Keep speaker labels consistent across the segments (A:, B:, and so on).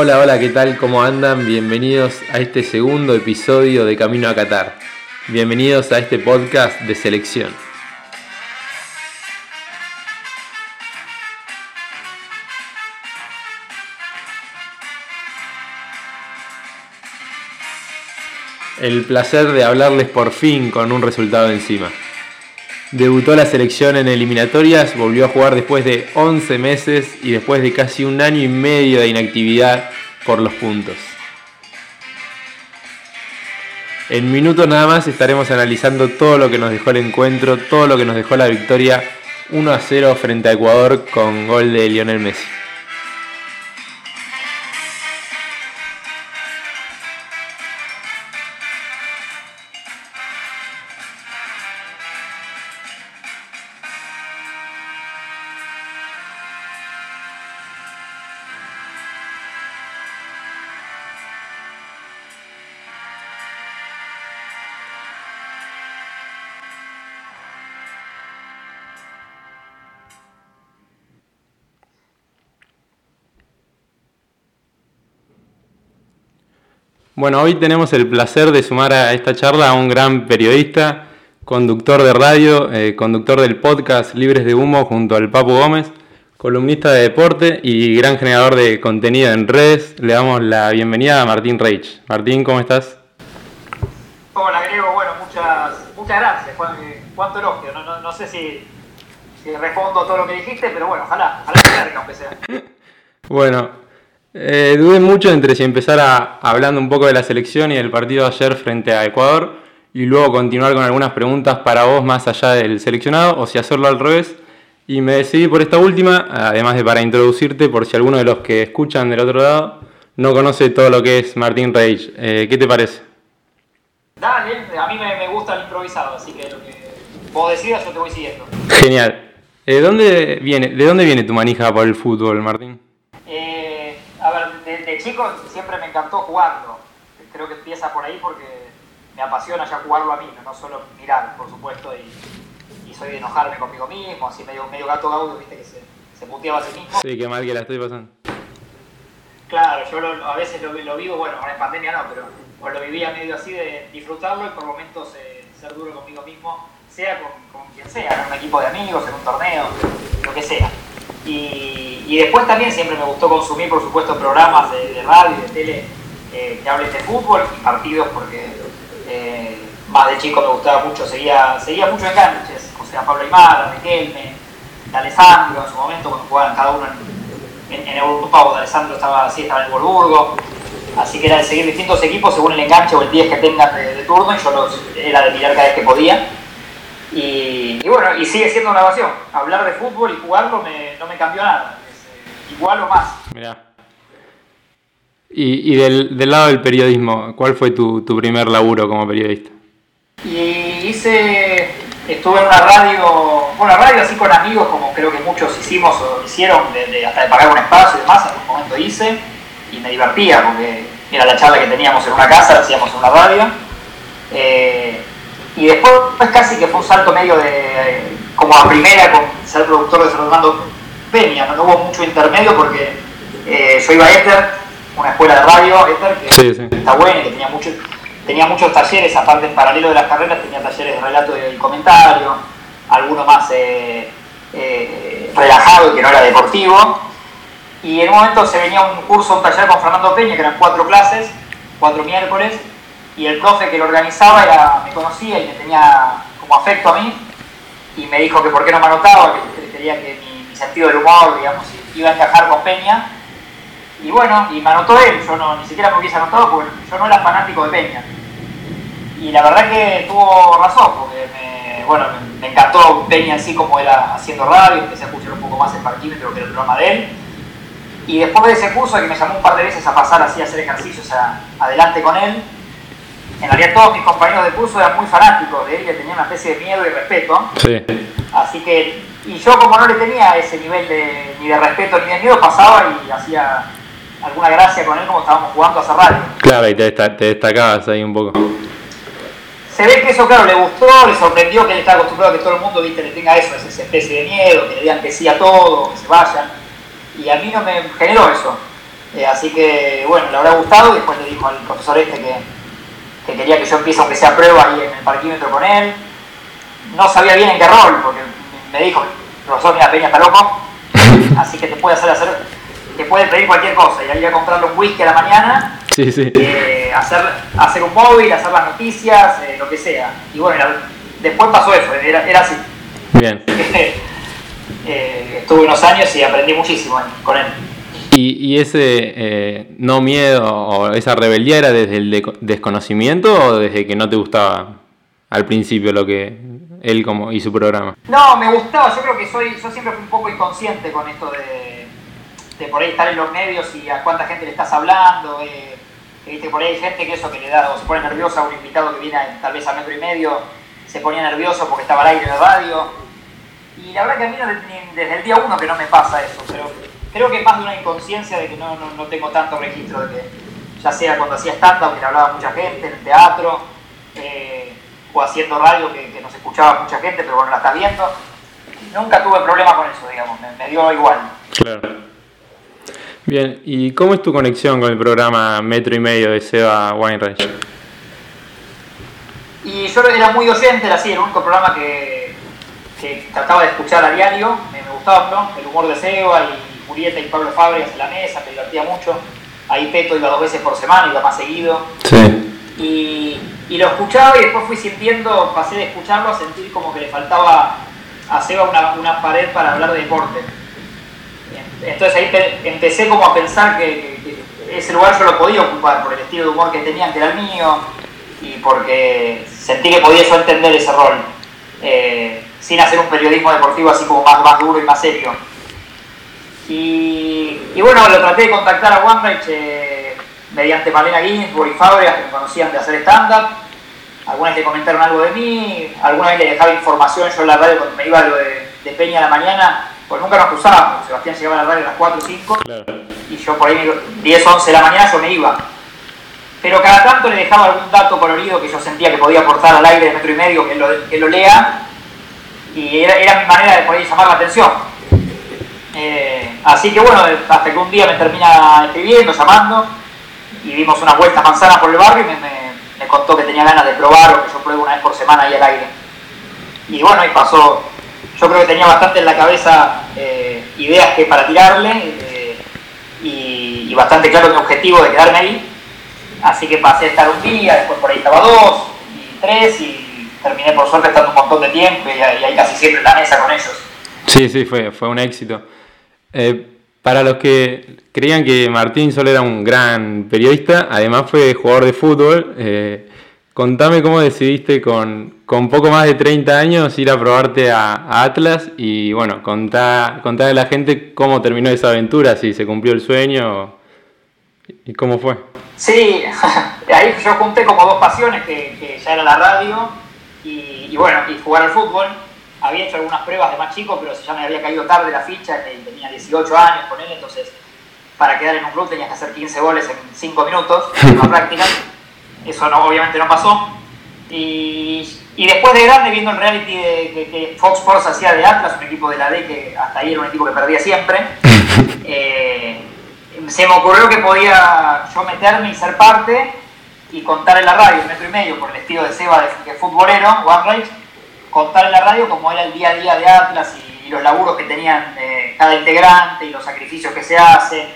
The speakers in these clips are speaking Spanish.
A: Hola, hola, ¿qué tal? ¿Cómo andan? Bienvenidos a este segundo episodio de Camino a Qatar. Bienvenidos a este podcast de selección. El placer de hablarles por fin con un resultado encima. Debutó la selección en eliminatorias, volvió a jugar después de 11 meses y después de casi un año y medio de inactividad por los puntos. En minutos nada más estaremos analizando todo lo que nos dejó el encuentro, todo lo que nos dejó la victoria 1 a 0 frente a Ecuador con gol de Lionel Messi. Bueno, hoy tenemos el placer de sumar a esta charla a un gran periodista, conductor de radio, eh, conductor del podcast Libres de Humo junto al Papu Gómez, columnista de deporte y gran generador de contenido en redes. Le damos la bienvenida a Martín Reich. Martín, ¿cómo estás?
B: Hola, Grego. Bueno, muchas, muchas gracias. Cuánto elogio. No, sé si, si, respondo todo lo que dijiste, pero bueno, ojalá, ojalá que aunque sea.
A: Bueno, eh, dudé mucho entre si empezar a, hablando un poco de la selección y del partido de ayer frente a Ecuador y luego continuar con algunas preguntas para vos más allá del seleccionado o si hacerlo al revés. Y me decidí por esta última, además de para introducirte por si alguno de los que escuchan del otro lado no conoce todo lo que es Martín Reich. Eh, ¿Qué te parece?
B: Dale, a mí me, gusta el improvisado, así que lo que vos decidas yo te voy siguiendo.
A: Genial. ¿De dónde viene, ¿De dónde viene tu manija por el fútbol, Martín?
B: Chico siempre me encantó jugarlo. Creo que empieza por ahí porque me apasiona ya jugarlo a mí, no solo mirar, por supuesto, y, soy de enojarme conmigo mismo, así medio, medio gato gaudio, viste, que se, se puteaba a sí mismo.
A: Sí, qué mal que la estoy pasando.
B: Claro, yo a veces lo, vivo, bueno, ahora en pandemia no, pero lo vivía medio así de disfrutarlo y por momentos eh, ser duro conmigo mismo, sea con, quien sea, en un equipo de amigos, en un torneo, lo que sea. Y, después también siempre me gustó consumir, por supuesto, programas de, radio y de tele eh, que hablen de fútbol y partidos porque eh, más de chico me gustaba mucho, seguía, seguía mucho en canches, o sea, Pablo Aymar, Riquelme, de Alessandro en su momento cuando jugaban cada uno en, en, Europa o de Alessandro estaba así, estaba en el. Así que era de seguir distintos equipos según el enganche o el 10 que tengan de, turno y yo los, era de mirar cada vez que podía. Y, bueno, y sigue siendo una pasión. Hablar de fútbol y jugarlo no me cambió nada. Igual o más.
A: Mirá. Y, del, lado del periodismo, ¿cuál fue tu, primer laburo como periodista?
B: Y hice, estuve en una radio, una radio así con amigos, como creo que muchos hicimos o hicieron, hasta de pagar un espacio y demás, en un momento hice, y me divertía porque era la charla que teníamos en una casa, hacíamos en una radio. Eh, y después casi que fue un salto medio de, como a primera con ser productor de Fernando Peña, no, hubo mucho intermedio porque eh, yo iba a Ether, una escuela de radio, Ether, que está buena y que tenía, mucho, tenía muchos talleres, aparte en paralelo de las carreras, tenía talleres de relato y comentario, alguno más eh, eh, relajado y que no era deportivo. Y en un momento se venía un curso, un taller con Fernando Peña, que eran cuatro clases, cuatro miércoles, y el profe que lo organizaba era, me conocía y me tenía como afecto a mí y me dijo que por qué no me anotaba, que quería que mi, sentido del humor, digamos, iba a encajar con Peña. Y bueno, y me anotó él, yo no, ni siquiera me hubiese anotado porque yo no era fanático de Peña. Y la verdad que tuvo razón, porque me, bueno, me, encantó Peña así como era haciendo radio, empecé a escuchar un poco más el parquímetro que era el programa de él. Y después de ese curso que me llamó un par de veces a pasar así a hacer ejercicios adelante con él, en realidad todos mis compañeros de curso eran muy fanáticos de él le tenían una especie de miedo y respeto. Sí. Así que, y yo como no le tenía ese nivel de, ni de respeto ni de miedo, pasaba y hacía alguna gracia con él como estábamos jugando a hacer radio.
A: Claro, y te, destacabas ahí un poco.
B: Se ve que eso, claro, le gustó, le sorprendió que él estaba acostumbrado a que todo el mundo ¿viste, le tenga eso, esa especie de miedo, que le digan que sí a todo, que se vayan. Y a mí no me generó eso. Eh, así que, bueno, le habrá gustado y después le dijo al profesor este que, que quería que yo empiece aunque sea prueba ahí en el parquímetro con él. No sabía bien en qué rol, porque me dijo, profesor, mira, Peña está loco, así que te puede hacer, hacer te puede pedir cualquier cosa, y ir a comprarle un whisky a la mañana,
A: sí, sí.
B: Eh, hacer, hacer un móvil, hacer las noticias, eh, lo que sea. Y bueno, después pasó eso, era, era así.
A: Bien.
B: Eh, estuve unos años y aprendí muchísimo con él.
A: ¿Y, y ese no miedo o esa rebeldía era desde el desconocimiento o desde que no te gustaba al principio lo que él como y su programa?
B: No, me gustaba, yo creo que soy, yo siempre fui un poco inconsciente con esto de, de por ahí estar en los medios y a cuánta gente le estás hablando, eh, viste por ahí hay gente que eso que le da o se pone nerviosa a un invitado que viene tal vez a metro y medio, se ponía nervioso porque estaba al aire en la radio. Y la verdad que a mí desde el día uno que no me pasa eso, pero creo que es más de una inconsciencia de que no, no, tengo tanto registro de que, ya sea cuando hacía stand-up, que le hablaba mucha gente, en el teatro, haciendo radio que, que, nos escuchaba mucha gente, pero bueno, la estás viendo. Nunca tuve problema con eso, digamos, me, me dio igual.
A: Claro. Bien, ¿y cómo es tu conexión con el programa Metro y Medio de Seba Weinreich?
B: Y yo era muy oyente, era así, el único programa que, que trataba de escuchar a diario, me, gustaba ¿no? el humor de Seba y Julieta y Pablo Fábregas en la mesa, me divertía mucho. Ahí Peto iba dos veces por semana, iba más seguido.
A: Sí.
B: Y, lo escuchaba y después fui sintiendo, pasé de escucharlo a sentir como que le faltaba a Seba una, una pared para hablar de deporte entonces ahí empecé como a pensar que, ese lugar yo lo podía ocupar por el estilo de humor que tenían, que era el mío, y porque sentí que podía yo entender ese rol, eh, sin hacer un periodismo deportivo así como más, más duro y más serio. Y, bueno, lo traté de contactar a eh, mediante Malena Ginsburg y Fábregas, que me conocían de hacer stand-up. Algunas le comentaron algo de mí, alguna vez le dejaba información yo en la radio cuando me iba lo de, de Peña a la mañana pues nunca nos cruzábamos. Sebastián llegaba a la radio a las 4 o 5 y yo por ahí 10, 11 de la mañana yo me iba. Pero cada tanto le dejaba algún dato colorido que yo sentía que podía aportar al aire de metro y medio, que lo, que lo lea, y era, mi manera de poder llamar la atención. Eh, así que bueno, hasta que un día me termina escribiendo, llamando, y dimos una vuelta manzana por el barrio y me, me contó que tenía ganas de probar o que yo pruebo una vez por semana ahí al aire. Y bueno, ahí pasó yo creo que tenía bastante en la cabeza eh, ideas que para tirarle eh, y, bastante claro mi objetivo de quedarme ahí. Así que pasé a estar un día, después por ahí estaba dos y tres y terminé por suerte estando un montón de tiempo y, ahí casi siempre en la mesa con ellos.
A: Sí, sí, fue, fue un éxito. Eh, para los que creían que Martín solo era un gran periodista, además fue jugador de fútbol. Contame cómo decidiste con, con, poco más de 30 años ir a probarte a, Atlas y bueno, contá, a la gente cómo terminó esa aventura, si se cumplió el sueño y cómo fue.
B: Sí, ahí yo junté como dos pasiones que, ya era la radio y, bueno, y jugar al fútbol. Había hecho algunas pruebas de más chico, pero ya me había caído tarde la ficha, tenía 18 años con él, entonces para quedar en un club tenías que hacer 15 goles en 5 minutos, en la práctica. Eso no, obviamente no pasó. Y, y, después de grande, viendo el reality de, que, Fox Sports hacía de Atlas, un equipo de la D que hasta ahí era un equipo que perdía siempre, eh, se me ocurrió que podía yo meterme y ser parte y contar en la radio, un metro y medio, por el estilo de Seba de, de futbolero, One contar en la radio como era el día a día de Atlas y, los laburos que tenían eh, cada integrante y los sacrificios que se hacen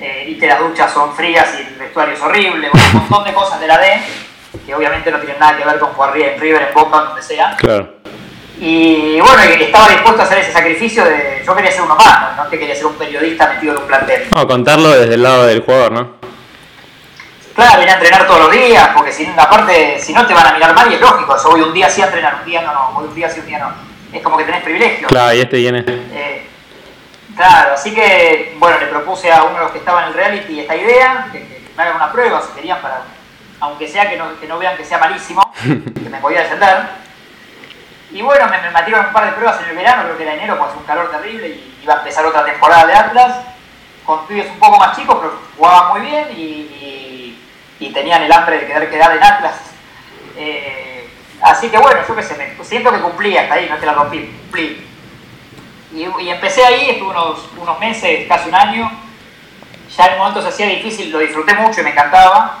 B: eh, y que las duchas son frías y el vestuario es horrible, un montón de cosas de la D, que obviamente no tienen nada que ver con jugar en River, en Boca, donde sea.
A: Claro.
B: Y bueno, estaba dispuesto a hacer ese sacrificio de. Yo quería ser uno más, no, que quería ser un periodista metido en un plantel.
A: No, contarlo desde el lado del jugador, ¿no?
B: Claro, venir a entrenar todos los días, porque si, aparte, si no te van a mirar mal y es lógico, yo voy un día sí a entrenar, un día no, no, voy un día sí, un día no. Es como que tenés privilegio.
A: Claro, y este viene. Eh,
B: Claro, así que, bueno, le propuse a uno de los que estaban en el reality esta idea, que, me hagan una prueba, si querían, para, aunque sea que no, que no vean que sea malísimo, que me podía defender. Y bueno, me, me metieron un par de pruebas en el verano, creo que era enero, porque hace un calor terrible y iba a empezar otra temporada de Atlas, con pibes un poco más chicos, pero jugaban muy bien y, y, tenían el hambre de querer quedar en Atlas. Eh, así que bueno, yo qué sé, me, siento que cumplí hasta ahí, no te la rompí, cumplí. Y, empecé ahí, estuve unos, unos meses, casi un año, ya en el momento se hacía difícil, lo disfruté mucho y me encantaba,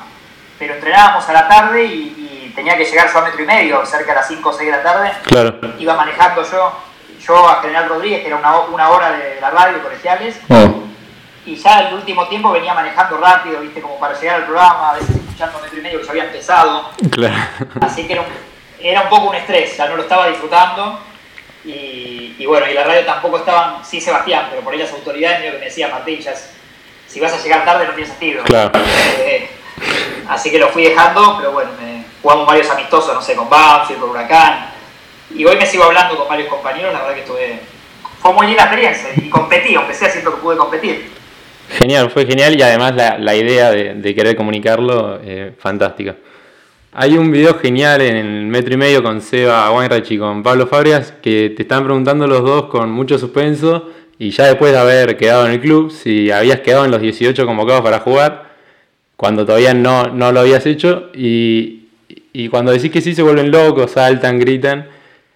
B: pero entrenábamos a la tarde y, tenía que llegar yo a metro y medio, cerca de las 5 o 6 de la tarde.
A: Claro.
B: Iba manejando yo, yo a General Rodríguez, que era una, una hora de la radio, colegiales.
A: Oh.
B: Y ya el último tiempo venía manejando rápido, viste, como para llegar al programa, a veces escuchando metro y medio que ya había empezado.
A: Claro.
B: Así que era un, era un poco un estrés, ya no lo estaba disfrutando. Y, bueno, y la radio tampoco estaban, sí Sebastián, pero por ahí las autoridades que me decía, Martín, ya si vas a llegar tarde no tiene sentido.
A: Claro.
B: Eh, así que lo fui dejando, pero bueno, me, jugamos varios amistosos, no sé, con Banfield, con Huracán. Y hoy me sigo hablando con varios compañeros, la verdad que estuve, fue muy linda experiencia y competí, aunque sea siento que pude competir.
A: Genial, fue genial y además la, idea de, de, querer comunicarlo, eh, fantástica. Hay un video genial en el metro y medio con Seba Weinreich y con Pablo Fabrias que te están preguntando los dos con mucho suspenso y ya después de haber quedado en el club, si habías quedado en los 18 convocados para jugar, cuando todavía no, no lo habías hecho y, y, cuando decís que sí se vuelven locos, saltan, gritan,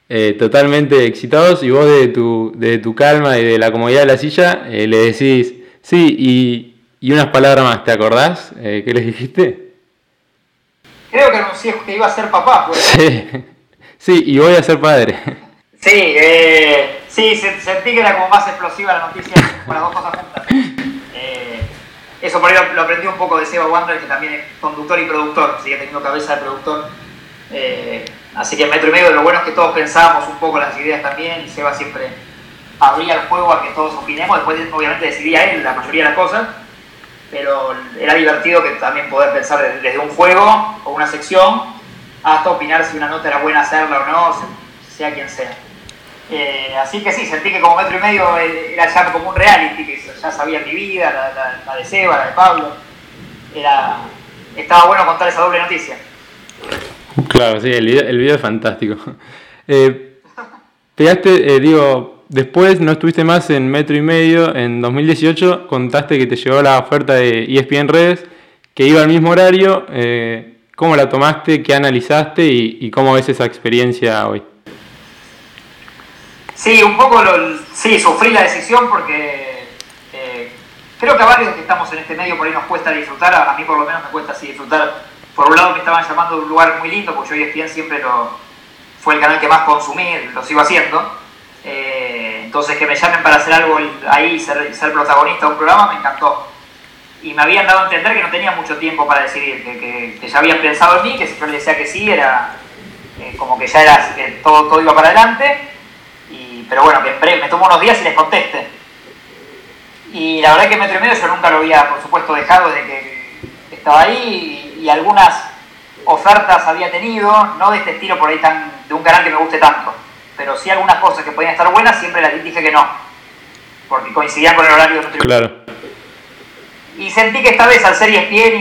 A: eh, totalmente excitados y vos de tu, de tu calma y de la comodidad de la silla eh, le decís, sí, y, y, unas palabras más, ¿te acordás? Eh, ¿Qué les dijiste?
B: Creo que anuncié que iba a ser papá, pues.
A: Sí, sí y voy a ser padre.
B: Sí, eh, sí, sentí que era como más explosiva la noticia con las dos cosas juntas. Eh, eso por ahí lo, aprendí un poco de Seba Wander, que también es conductor y productor, sigue teniendo cabeza de productor. Eh, así que en metro y medio lo bueno es que todos pensábamos un poco las ideas también y Seba siempre abría el juego a que todos opinemos, después obviamente decidía él la mayoría de las cosas pero era divertido que también poder pensar desde un juego o una sección hasta opinar si una nota era buena hacerla o no, sea quien sea. Eh, así que sí, sentí que como metro y medio era ya como un reality, que ya sabía mi vida, la, de Seba, la de Pablo. Era, estaba bueno contar esa doble noticia.
A: Claro, sí, el video, el video es fantástico. Eh, pegaste, eh, digo, Después no estuviste más en metro y medio. En 2018 contaste que te llegó la oferta de ESPN Redes, que iba al mismo horario. Eh, ¿Cómo la tomaste? ¿Qué analizaste? Y, cómo ves esa experiencia hoy?
B: Sí, un poco lo, sí, sufrí la decisión porque eh, creo que a varios que estamos en este medio por ahí nos cuesta disfrutar. A mí por lo menos me cuesta así disfrutar. Por un lado me estaban llamando de un lugar muy lindo, porque yo ESPN siempre lo, fue el canal que más consumí, lo sigo haciendo. Eh, entonces que me llamen para hacer algo ahí, ser, ser protagonista de un programa, me encantó. Y me habían dado a entender que no tenía mucho tiempo para decidir, que, que, ya habían pensado en mí, que si yo les decía que sí, era eh, como que ya era, que todo, todo iba para adelante. Y, pero bueno, que me tomo unos días y les conteste. Y la verdad que Metro y Medio yo nunca lo había, por supuesto, dejado desde que estaba ahí y, y algunas ofertas había tenido, no de este estilo por ahí tan, de un canal que me guste tanto pero sí algunas cosas que podían estar buenas, siempre las dije que no, porque coincidían con el horario de nuestro
A: Claro.
B: Y sentí que esta vez al ser ESPN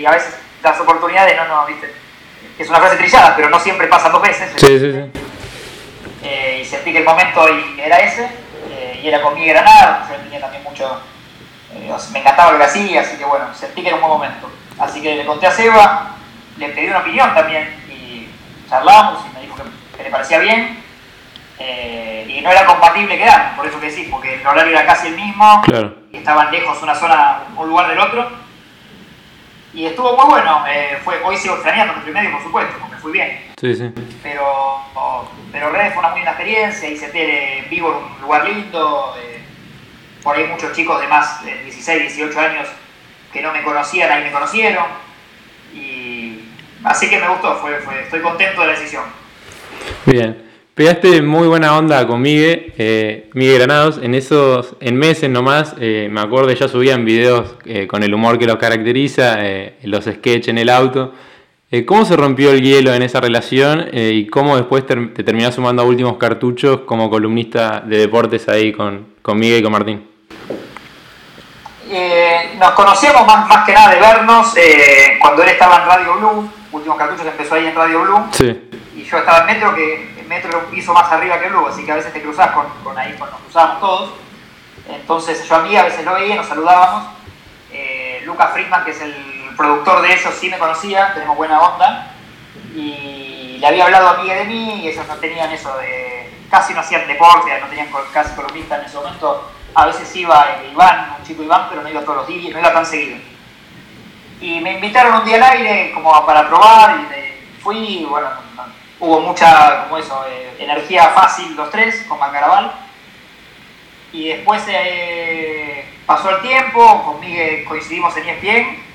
B: y a veces las oportunidades, no, no, viste, es una frase trillada, pero no siempre pasa dos veces.
A: Sí, sí, sí.
B: Eh, y sentí que el momento era ese, eh, y era con Miguel Granada, yo tenía también mucho, eh, me encantaba lo que hacía, así que bueno, sentí que era un buen momento. Así que le conté a Seba, le pedí una opinión también, y charlamos, y me dijo que le parecía bien, eh, y no era compatible quedar, por eso que sí, porque el horario era casi el mismo, y estaban lejos una zona, un lugar del otro. Y estuvo muy bueno, eh, fue, hoy sigo extrañando el primer medio, por supuesto, porque fui bien.
A: Sí, sí.
B: Pero, pero Red fue una muy linda experiencia, hice tele vivo en un lugar lindo, eh, por ahí muchos chicos de más de 16, 18 años que no me conocían, ahí me conocieron. Y así que me gustó, fue, fue, estoy contento de la decisión.
A: Bien. Pegaste muy buena onda con Miguel, eh, Miguel Granados. En esos, en meses nomás, eh, me acuerdo, ya subían videos eh, con el humor que los caracteriza, eh, los sketches en el auto. ¿Cómo se rompió el hielo en esa relación y cómo después te, te terminás sumando a últimos cartuchos como columnista de deportes ahí con, con Miguel y con Martín?
B: nos conocíamos más, más que nada de vernos cuando él estaba en Radio Blue. Últimos cartuchos empezó ahí en Radio Blue.
A: Sí.
B: Y yo estaba en Metro, que metro era un piso más arriba que el Blue, así que a veces te cruzás con, con ahí, con, nos cruzábamos todos. Entonces yo a mí a veces lo veía, nos saludábamos. Eh, Lucas Friedman, que es el productor de ellos, sí me conocía, tenemos buena onda. Y le había hablado a Miguel de mí y ellos no tenían eso de... Casi no hacían deporte, no tenían casi columnista en ese momento. a veces iba Iván, un chico Iván, pero no iba todos los días, no iba tan seguido. Y me invitaron un día al aire como para probar y fui, bueno, hubo mucha, como eso, eh, energía fácil los tres con Mancaraval. Y después eh, pasó el tiempo, conmigo coincidimos en ESPN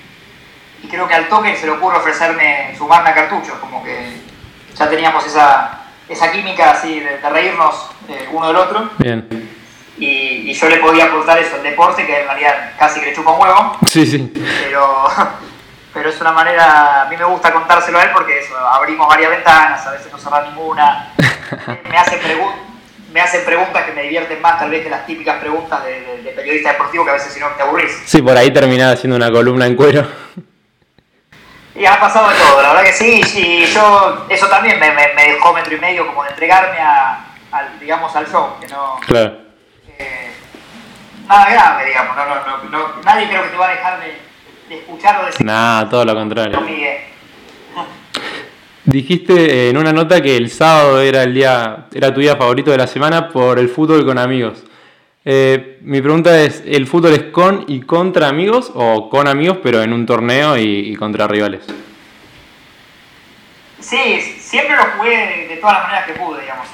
B: y creo que al toque se le ocurre ofrecerme sumarme a cartuchos, como que ya teníamos esa, esa química así de, reírnos eh, uno del otro.
A: Bien.
B: Y, yo le podía aportar eso, el deporte, que en realidad casi que le chupa un huevo.
A: Sí, sí.
B: Pero, pero es una manera, a mí me gusta contárselo a él porque eso, abrimos varias ventanas, a veces no cerramos ninguna. me hace preguntas me hacen preguntas que me divierten más tal vez que las típicas preguntas de, periodista deportivo que a veces si no te aburrís.
A: Sí, por ahí terminaba haciendo una columna en cuero.
B: Y ha pasado de todo, la verdad que sí, y yo, eso también me, dejó metro y medio como de entregarme a, al, digamos, al show, que no...
A: Claro.
B: Eh, nada grave, digamos, no, no, no, nadie creo que te va a dejar de, escuchar o de...
A: Nada, todo lo contrario. Dijiste en una nota que el sábado era el día, era tu día favorito de la semana por el fútbol con amigos. Eh, mi pregunta es, ¿el fútbol es con y contra amigos o con amigos pero en un torneo y, contra rivales?
B: Sí, siempre lo jugué de, todas las maneras que pude, digamos,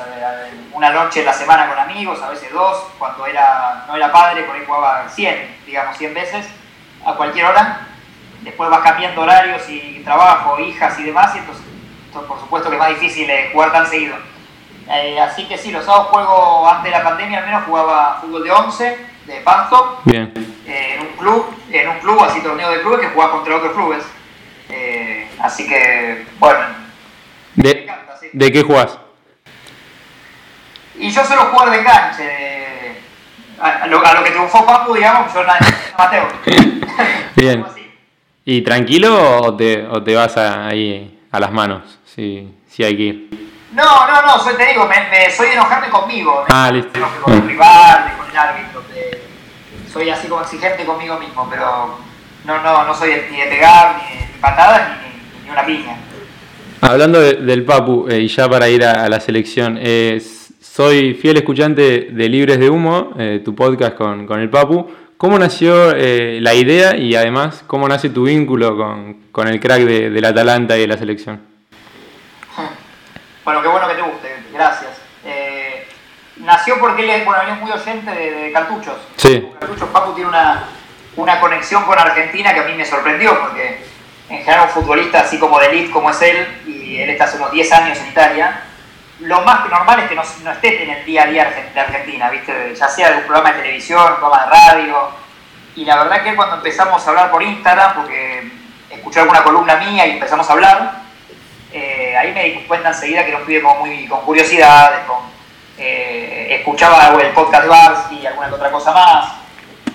B: una noche en la semana con amigos, a veces dos, cuando era, no era padre, por ahí jugaba 100, digamos, 100 veces, a cualquier hora. Después vas cambiando horarios y trabajo, hijas y demás, y entonces por supuesto que es más difícil eh, jugar tan seguido. Eh, así que sí, los sábados juego, antes de la pandemia al menos, jugaba fútbol de 11, de pasto,
A: Bien.
B: Eh, en un club, en un club, así torneo de clubes, que jugaba contra otros clubes. así que, bueno,
A: de, me encanta, sí. ¿De qué jugás?
B: Y yo suelo jugar de enganche, a, lo, que triunfó Papu, digamos, yo Mateo.
A: Bien. ¿Y tranquilo o te, o te vas ahí a las manos, si, si hay que ir.
B: No, no, no, soy, te digo, me, soy de enojarme conmigo.
A: Ah, listo.
B: Con el rival, con el árbitro. soy así como exigente conmigo mismo, pero no, no, no soy ni de pegar, ni de patadas, ni, ni, una piña.
A: Hablando del Papu, eh, y ya para ir a, la selección, eh, soy fiel escuchante de Libres de Humo, eh, tu podcast con, con el Papu. ¿Cómo nació eh, la idea y además cómo nace tu vínculo con, el crack de, del Atalanta y de la selección?
B: Bueno, qué bueno que te guste, gracias. Eh, nació porque él es, bueno, es muy oyente de, cartuchos.
A: Sí.
B: Cartuchos, Papu tiene una, una conexión con Argentina que a mí me sorprendió porque en general un futbolista así como de elite como es él, y él está hace unos 10 años en Italia, lo más normal es que no, no esté en el día a día de Argentina, ¿viste? ya sea un programa de televisión, programa de radio. Y la verdad que cuando empezamos a hablar por Instagram, porque escuché alguna columna mía y empezamos a hablar, eh, ahí me di cuenta enseguida que era un pibe muy, con curiosidades, con, eh, escuchaba el podcast y alguna otra cosa más.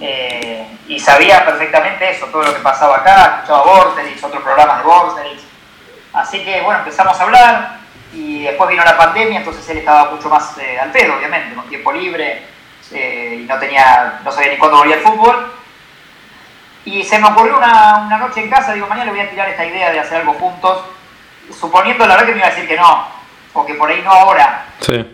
B: Eh, y sabía perfectamente eso, todo lo que pasaba acá, escuchaba Vorterix, otros programas de Vorterix. Así que bueno, empezamos a hablar, y después vino la pandemia, entonces él estaba mucho más eh, al pedo, obviamente, con tiempo libre, eh, y no, tenía, no sabía ni cuándo volvía el fútbol. Y se me ocurrió una, una, noche en casa, digo, mañana le voy a tirar esta idea de hacer algo juntos, suponiendo la verdad que me iba a decir que no, o que por ahí no ahora.
A: Sí.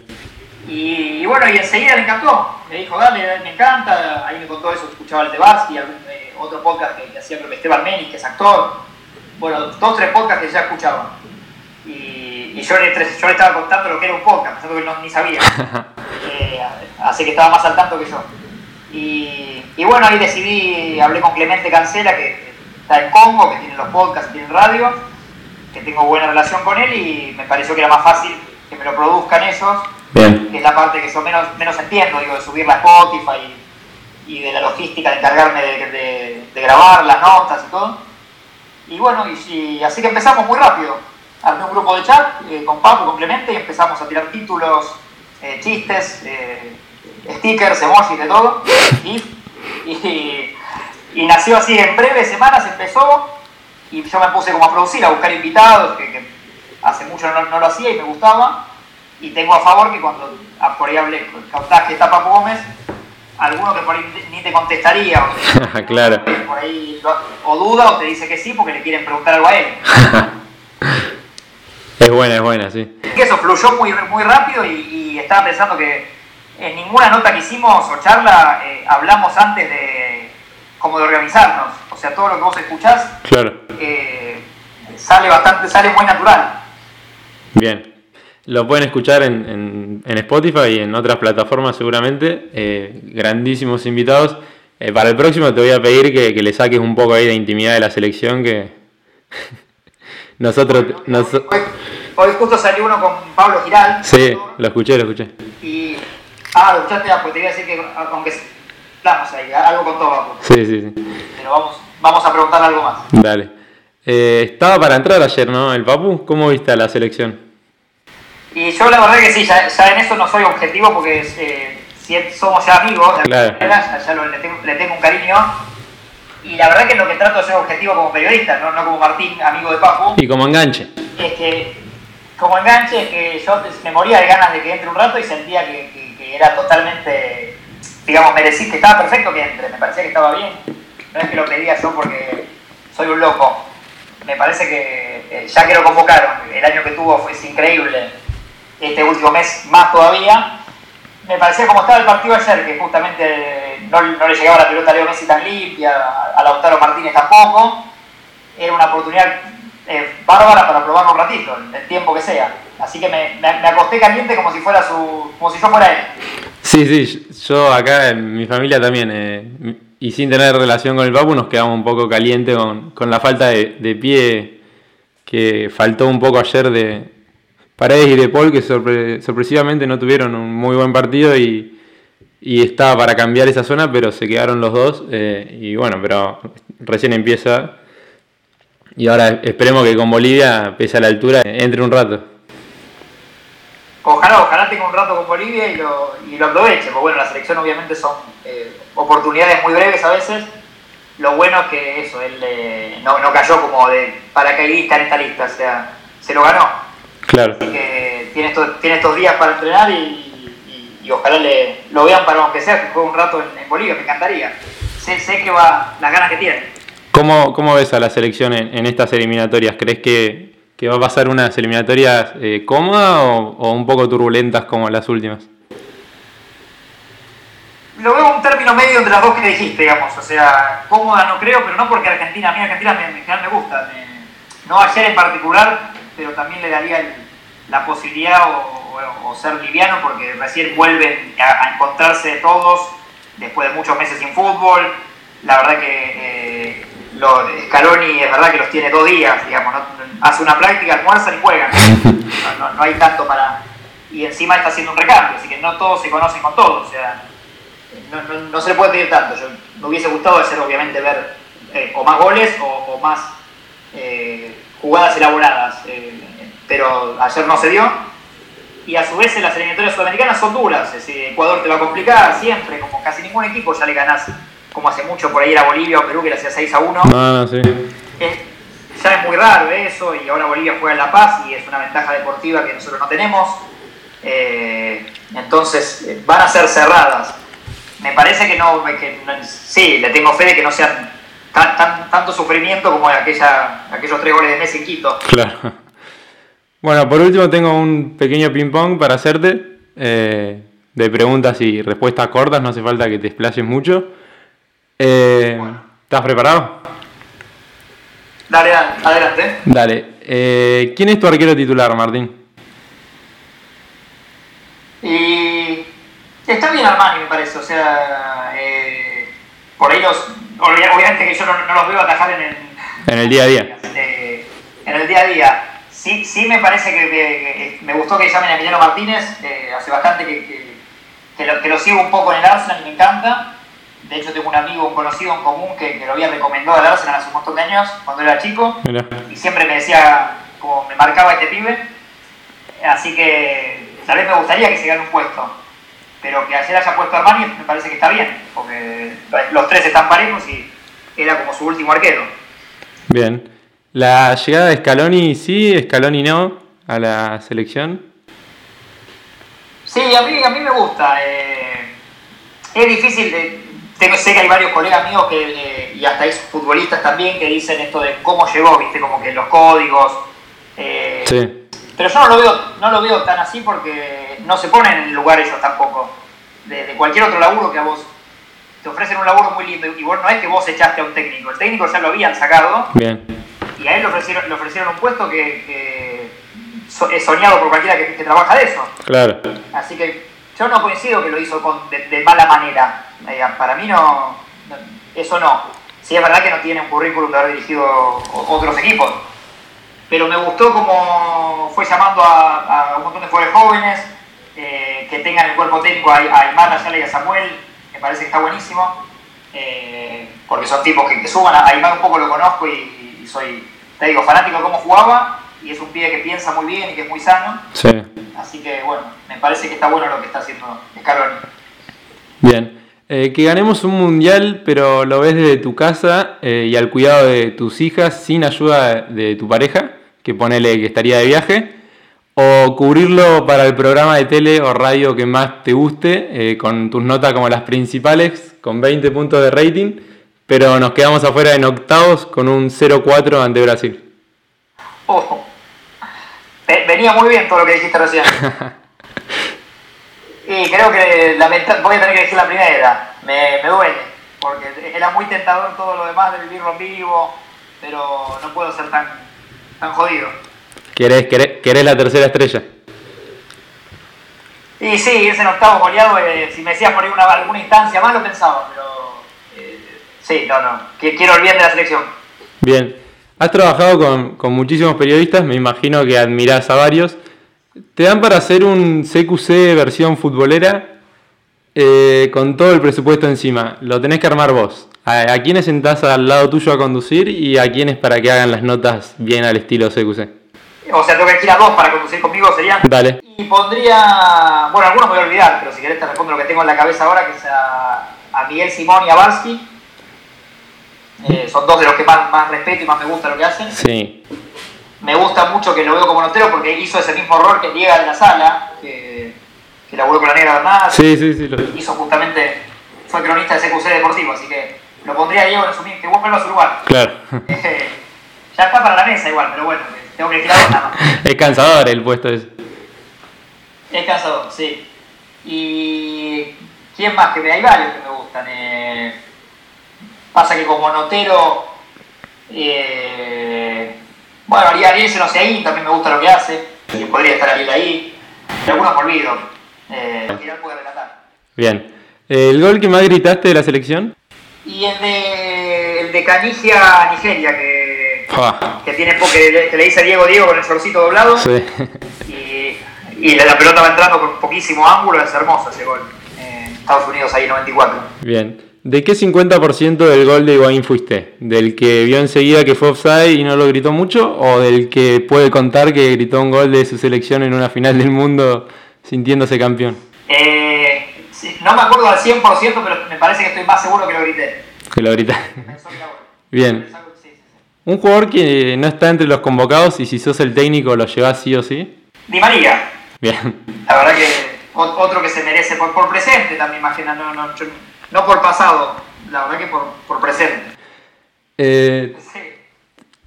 B: Y, bueno, y enseguida le encantó, me dijo, dale, me encanta, ahí me contó eso, escuchaba el Tebaski, algún eh, otro podcast que, hacía creo que Esteban Menis, que es actor, bueno, dos, tres podcasts que ya escuchaba. Y y yo le, yo le estaba contando lo que era un podcast, pensando que no, ni sabía. Eh, así que estaba más al tanto que yo. Y, y, bueno, ahí decidí, hablé con Clemente Cancela, que está en Congo, que tiene los podcasts, tiene radio, que tengo buena relación con él y me pareció que era más fácil que me lo produzcan ellos,
A: Bien.
B: que es la parte que yo menos, menos entiendo, digo, de subir la Spotify y, de la logística, de encargarme de, de, grabar las notas y todo. Y bueno, y así que empezamos muy rápido armé un grupo de chat eh, con Papu, complemente, y empezamos a tirar títulos, eh, chistes, eh, stickers, emojis, de todo. Y, y, nació así, en breves semanas empezó, y yo me puse como a producir, a buscar invitados, que, hace mucho no, lo hacía y me gustaba. Y tengo a favor que cuando ah, por ahí hablé, contás que está Papu Gómez, alguno que por ahí ni te contestaría,
A: o, claro.
B: por ahí, o duda o te dice que sí porque le quieren preguntar algo a él.
A: Es buena, es buena, sí.
B: Que eso fluyó muy, muy rápido y, estaba pensando que en ninguna nota que hicimos o charla eh, hablamos antes de como de organizarnos. O sea, todo lo que vos escuchás
A: claro.
B: eh, sale bastante, sale muy natural.
A: Bien. Lo pueden escuchar en, en, en Spotify y en otras plataformas seguramente. Eh, grandísimos invitados. Para el próximo te voy a pedir que, que, le saques un poco ahí de intimidad de la selección que nosotros... Nos...
B: Hoy, hoy, justo salió uno con Pablo Giral.
A: Sí, lo escuché, lo escuché.
B: Y... Ah, lo escuchaste, pues te iba a decir que aunque hablamos ahí, algo con todo.
A: Sí, sí, sí.
B: Pero vamos, vamos a preguntar algo más.
A: Dale. Eh, estaba para entrar ayer, ¿no? El Papu, ¿cómo viste a la selección?
B: Y yo la verdad que sí, ya, ya en eso no soy objetivo porque eh, si somos ya amigos,
A: claro.
B: ya, ya lo, le, tengo, le, tengo, un cariño. Y la verdad que lo que trato de ser objetivo como periodista, no, no como Martín, amigo de Papu.
A: Y como enganche.
B: Es que, como enganche, es que yo me moría de ganas de que entre un rato y sentía que, que, que era totalmente, digamos, merecí, que estaba perfecto que entre, me parecía que estaba bien. No es que lo pedía yo porque soy un loco. Me parece que eh, ya que lo convocaron, el año que tuvo fue increíble este último mes más todavía. Me parecía como estaba el partido ayer, que justamente no, no le llegaba la pelota a Leo Messi tan limpia, a Lautaro Martínez tampoco. Era una oportunidad eh, bárbara para probarlo un ratito, el tiempo que sea. Así que me, acosté caliente como si fuera su, como si yo fuera él.
A: Sí, sí, yo acá en mi familia también, eh, y sin tener relación con el Papu, nos quedamos un poco calientes con, con la falta de, pie que faltó un poco ayer de, Paredes y De Paul, que sorpre sorpresivamente no tuvieron un muy buen partido y, y, estaba para cambiar esa zona, pero se quedaron los dos. Eh, y bueno, pero recién empieza. Y ahora esperemos que con Bolivia, pese a la altura, entre un rato.
B: Ojalá, ojalá tenga un rato con Bolivia y lo, y lo aproveche. Porque bueno, la selección obviamente son eh, oportunidades muy breves a veces. Lo bueno es que eso, él eh, no, no cayó como de paracaidista en esta lista, o sea, se lo ganó.
A: Claro.
B: Así que tiene estos, tiene estos días para entrenar y, y, ojalá le, lo vean para aunque sea que juegue un rato en, en, Bolivia, me encantaría. Sé, sé que va las ganas que tiene.
A: ¿Cómo, cómo ves a la selección en, en estas eliminatorias? ¿Crees que, que, va a pasar unas eliminatorias eh, cómodas o, o, un poco turbulentas como las últimas?
B: Lo veo un término medio entre las dos que dijiste, digamos. O sea, cómoda no creo, pero no porque Argentina, a mí Argentina me, en general me gusta. Me, no ayer en particular, pero también le daría el, la posibilidad o, o, o, ser liviano porque recién vuelven a, a, encontrarse todos después de muchos meses sin fútbol. La verdad que eh, lo, Scaloni es verdad que los tiene dos días, digamos, ¿no? hace una práctica, almuerzan y juegan. No, no, no, hay tanto para... Y encima está haciendo un recambio, así que no todos se conocen con todos. O sea, no, se le puede pedir tanto. Yo, me hubiese gustado hacer, obviamente, ver eh, o más goles o, o más... Eh, jugadas elaboradas, eh, pero ayer no se dio. Y a su vez en las eliminatorias sudamericanas son duras, es decir, Ecuador te va a complicar siempre, como casi ningún equipo ya le ganás, como hace mucho por ahí era Bolivia o Perú que le hacía 6 a 1.
A: Ah, sí.
B: eh, ya es muy raro eso, y ahora Bolivia juega en La Paz y es una ventaja deportiva que nosotros no tenemos. Eh, entonces eh, van a ser cerradas. Me parece que no, que, sí, le tengo fe de que no sean Tan, tan, tanto sufrimiento como aquella, aquellos tres goles de Messi en Quito.
A: Claro. Bueno, por último tengo un pequeño ping-pong para hacerte, eh, de preguntas y respuestas cortas, no hace falta que te explayes mucho. Eh, bueno. ¿Estás preparado?
B: Dale, adelante.
A: Dale. Eh, ¿Quién es tu arquero titular, Martín?
B: Y está bien Armani, me parece. O sea, por ahí los, obviamente que yo no, no los veo atajar en el,
A: en el día a día.
B: En el día a día. Sí, sí me parece que, que, que me gustó que llamen a Emiliano Martínez, eh, hace bastante que, que, lo, que lo sigo un poco en el Arsenal y me encanta. De hecho tengo un amigo, un conocido en común que, que lo había recomendado al Arsenal hace un montón de años, cuando era chico.
A: Mira.
B: Y siempre me decía, como me marcaba este pibe. Así que tal vez me gustaría que se gane un puesto pero que ayer haya puesto a Armani me parece que está bien, porque los tres están parejos y era como su último arquero.
A: Bien. La llegada de Scaloni sí, Scaloni no, a la selección.
B: Sí, a mí, a mí me gusta. Eh, es difícil, de, tengo, sé que hay varios colegas míos que, eh, y hasta hay futbolistas también que dicen esto de cómo llegó, viste, como que los códigos. Eh,
A: sí.
B: Pero yo no lo, veo, no lo veo tan así porque no se ponen en el lugar ellos tampoco. de, cualquier otro laburo que a vos te ofrecen un laburo muy lindo y vos no es que vos echaste a un técnico, el técnico ya lo habían sacado
A: Bien.
B: Y a él le ofrecieron, le ofrecieron un puesto que, es soñado por cualquiera que, trabaja de eso.
A: Claro.
B: Así que yo no coincido que lo hizo con, de, mala manera. Eh, para mí no, eso no. Sí es verdad que no tiene un currículum de haber dirigido otros equipos, pero me gustó como fue llamando a, un montón de jugadores jóvenes eh, que tengan el cuerpo técnico a, a Aymar, a y a Samuel, me parece que está buenísimo, eh, porque son tipos que, suban, a Aymar un poco lo conozco y, soy, te digo, fanático de cómo jugaba y es un pibe que piensa muy bien y que es muy sano.
A: Sí.
B: Así que bueno, me parece que está bueno lo que está haciendo Scaloni.
A: Bien. Eh, que ganemos un mundial, pero lo ves desde tu casa eh, y al cuidado de tus hijas sin ayuda de tu pareja, que ponele que estaría de viaje, o cubrirlo para el programa de tele o radio que más te guste, eh, con tus notas como las principales, con 20 puntos de rating, pero nos quedamos afuera en octavos con un 0-4 ante Brasil.
B: Ojo. Venía muy bien todo lo que dijiste recién. y creo que voy a tener que elegir la primera. Me, me duele, porque era muy tentador todo lo demás de vivirlo en vivo, pero no puedo ser tan, tan jodido.
A: ¿Querés, querés, la tercera estrella?
B: Y sí, ese en octavo goleado, eh, si me decías por ahí una, alguna instancia más lo pensaba, pero eh, sí, no, no, quiero el bien de la selección.
A: Bien, has trabajado con, con muchísimos periodistas, me imagino que admirás a varios. ¿Te dan para hacer un CQC versión futbolera? Eh, con todo el presupuesto encima, lo tenés que armar vos. ¿A, ¿A quiénes sentás al lado tuyo a conducir y a quiénes para que hagan las notas bien al estilo CQC?
B: O sea, tengo que elegir a dos para conducir conmigo, serían.
A: Dale.
B: Y pondría. Bueno, algunos me voy a olvidar, pero si querés te respondo lo que tengo en la cabeza ahora, que es a, Miguel Simón y a Barsky. Eh, son dos de los que más, más respeto y más me gusta lo que hacen.
A: Sí.
B: Me gusta mucho que lo veo como notero porque hizo ese mismo error que Diego de la Sala, que, que laburó con la Negra Bernal.
A: Sí, sí, sí. Lo...
B: Hizo justamente. Fue cronista de CQC Deportivo, así que lo pondría Diego en su que vos a su lugar.
A: Claro.
B: ya está para la mesa igual, pero bueno tengo que
A: Es cansador el puesto ese.
B: Es cansador, sí. Y. ¿Quién más? Que me hay varios que me gustan. Eh, pasa que como notero. Eh, bueno, Ariel, Ariel no sé ahí, también me gusta lo que hace. Y podría estar Ariel ahí. Y algunos me olvido. Eh, puede relatar.
A: Bien. ¿El gol que más gritaste de la selección?
B: Y el de, el de Canigia Nigeria, que que tiene que, le dice Diego Diego con el shortcito doblado. Y, y la, pelota va entrando con poquísimo ángulo, es hermoso ese gol. En Estados Unidos ahí 94.
A: Bien. ¿De qué 50% del gol de Higuaín fuiste? ¿Del que vio enseguida que fue offside y no lo gritó mucho? ¿O del que puede contar que gritó un gol de su selección en una final del mundo sintiéndose campeón?
B: Eh, no me acuerdo al 100%, pero me parece que estoy más seguro que lo grité.
A: Que lo grité. Bien. Un jugador que no está entre los convocados y si sos el técnico lo llevas sí o sí.
B: Di María.
A: Bien.
B: La verdad que otro que se merece por, por presente también, imagina, no, no, no por pasado, la verdad que por, por presente.
A: Eh.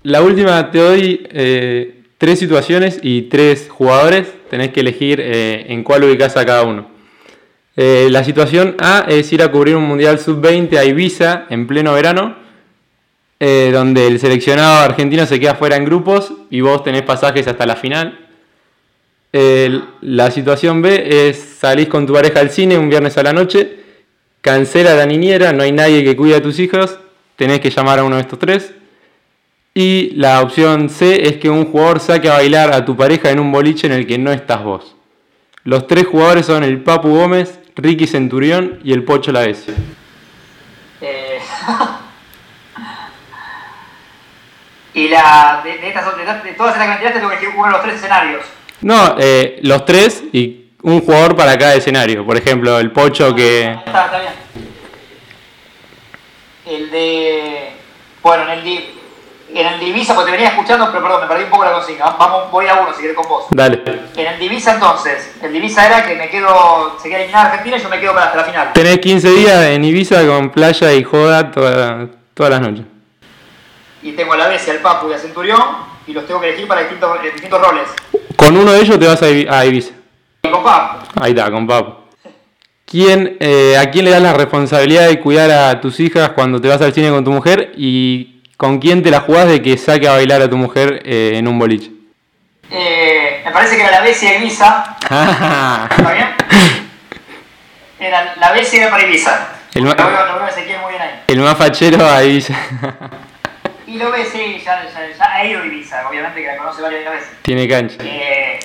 A: La última, te doy eh, tres situaciones y tres jugadores, tenés que elegir eh, en cuál ubicás a cada uno. la situación A es ir a cubrir un Mundial Sub-20 a Ibiza en pleno verano donde el seleccionado argentino se queda fuera en grupos y vos tenés pasajes hasta la final. la situación B es salís con tu pareja al cine un viernes a la noche, cancela la niñera, no hay nadie que cuide a tus hijos, tenés que llamar a uno de estos tres. Y la opción C es que un jugador saque a bailar a tu pareja en un boliche en el que no estás vos. Los tres jugadores son el Papu Gómez, Ricky Centurión y el Pocho Lavesi.
B: Eh... Y la, de, de, estas, de, todas esas que me tiraste, tengo que elegir uno de los tres escenarios.
A: No, eh, los tres y un jugador para cada escenario. Por ejemplo, el Pocho que.
B: Está, está bien. El de. Bueno, en el. En el Divisa, porque te venía escuchando, pero perdón, me perdí un poco la consigna. Vamos, voy a uno si querés con vos.
A: Dale.
B: En el Divisa entonces, el Divisa era que me quedo, se queda eliminada Argentina y yo me quedo para hasta la final.
A: Tenés 15 días en Ibiza con playa y joda todas las noches
B: y tengo a la vez al Papu y a Centurión y los tengo que elegir para distintos, distintos roles.
A: Con uno de ellos te vas a, Ibiza.
B: Con.
A: Ahí está, con Papu. ¿Quién, eh, ¿A quién le das la responsabilidad de cuidar a tus hijas cuando te vas al cine con tu mujer? ¿Y con quién te la jugás de que saque a bailar a tu mujer eh, en un boliche?
B: Eh, me parece que era la Bessie de Ibiza. ¿Está bien? Era la Bessie era para Ibiza.
A: El
B: lo, veo, lo veo a Ezequiel muy bien ahí.
A: El más fachero a Ibiza.
B: Y lo ves, sí, ya, ya, ya ha ido a Ibiza, obviamente que la conoce varias veces.
A: Tiene cancha.
B: Eh,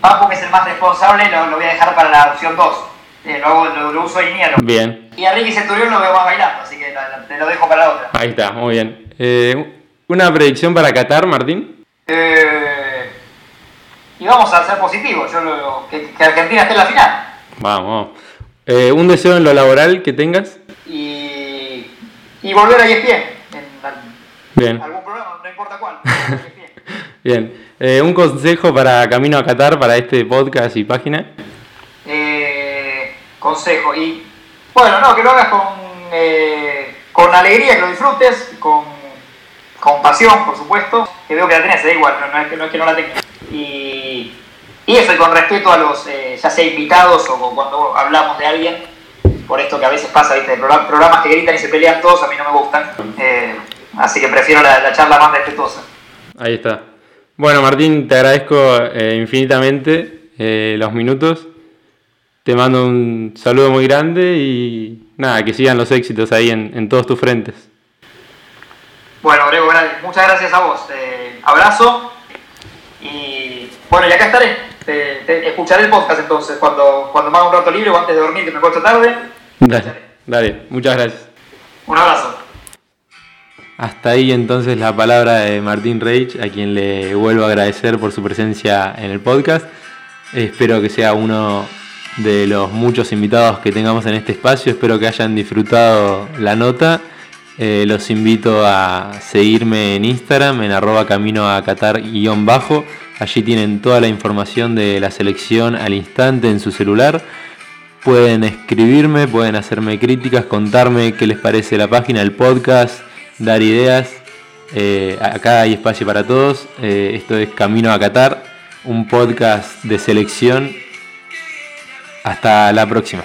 B: Papu, que es el más responsable, lo, lo voy a dejar para la opción 2. Eh, lo, hago- lo, lo uso iniero.
A: Bien,
B: Y a Ricky Centurión lo veo más bailando, así que la- la- te lo dejo para la otra.
A: ahí está, muy bien. Eh, ¿Una predicción para Qatar, Martín?
B: Eh, y vamos a ser positivos, yo lo, que, que Argentina esté en la final.
A: Vamos. Eh, ¿Un deseo en lo laboral que tengas?
B: Y, y volver a ESPN, en la-
A: Bien,
B: algún programa, no importa cuál.
A: Bien. Eh, ¿Un consejo para Camino a Qatar, para este podcast y página?
B: Eh, consejo. Y bueno, no, que lo hagas con, eh, con alegría, que lo disfrutes, con, con pasión, por supuesto. Que veo que la tenés, da igual, no, no es que, no es que no la tengas. Y, y eso, y con respeto a los, eh, ya sea invitados o cuando hablamos de alguien, por esto que a veces pasa, ¿viste? Progra- Programas que gritan y se pelean todos, a mí no me gustan. Eh, así que prefiero la, la charla más respetuosa.
A: Ahí está. Bueno, Martín, te agradezco eh, infinitamente eh, los minutos. Te mando un saludo muy grande y nada, que sigan los éxitos ahí en, en todos tus frentes.
B: Bueno, Grego, muchas gracias a vos. Eh, abrazo. Y bueno, y acá estaré. Te, te- escucharé el podcast entonces cuando, cuando me haga un rato libre o antes de dormir, que me acuesto tarde.
A: Dale, dale, muchas gracias.
B: Un abrazo.
A: Hasta ahí entonces la palabra de Martín Reich, a quien le vuelvo a agradecer por su presencia en el podcast. Espero que sea uno de los muchos invitados que tengamos en este espacio. Espero que hayan disfrutado la nota. Eh, los invito a seguirme en Instagram, en arroba camino a Qatar guion bajo. Allí tienen toda la información de la selección al instante en su celular. Pueden escribirme, pueden hacerme críticas, contarme qué les parece la página, el podcast, dar ideas. Eh, acá hay espacio para todos. Eh, esto es Camino a Qatar, un podcast de selección. Hasta la próxima.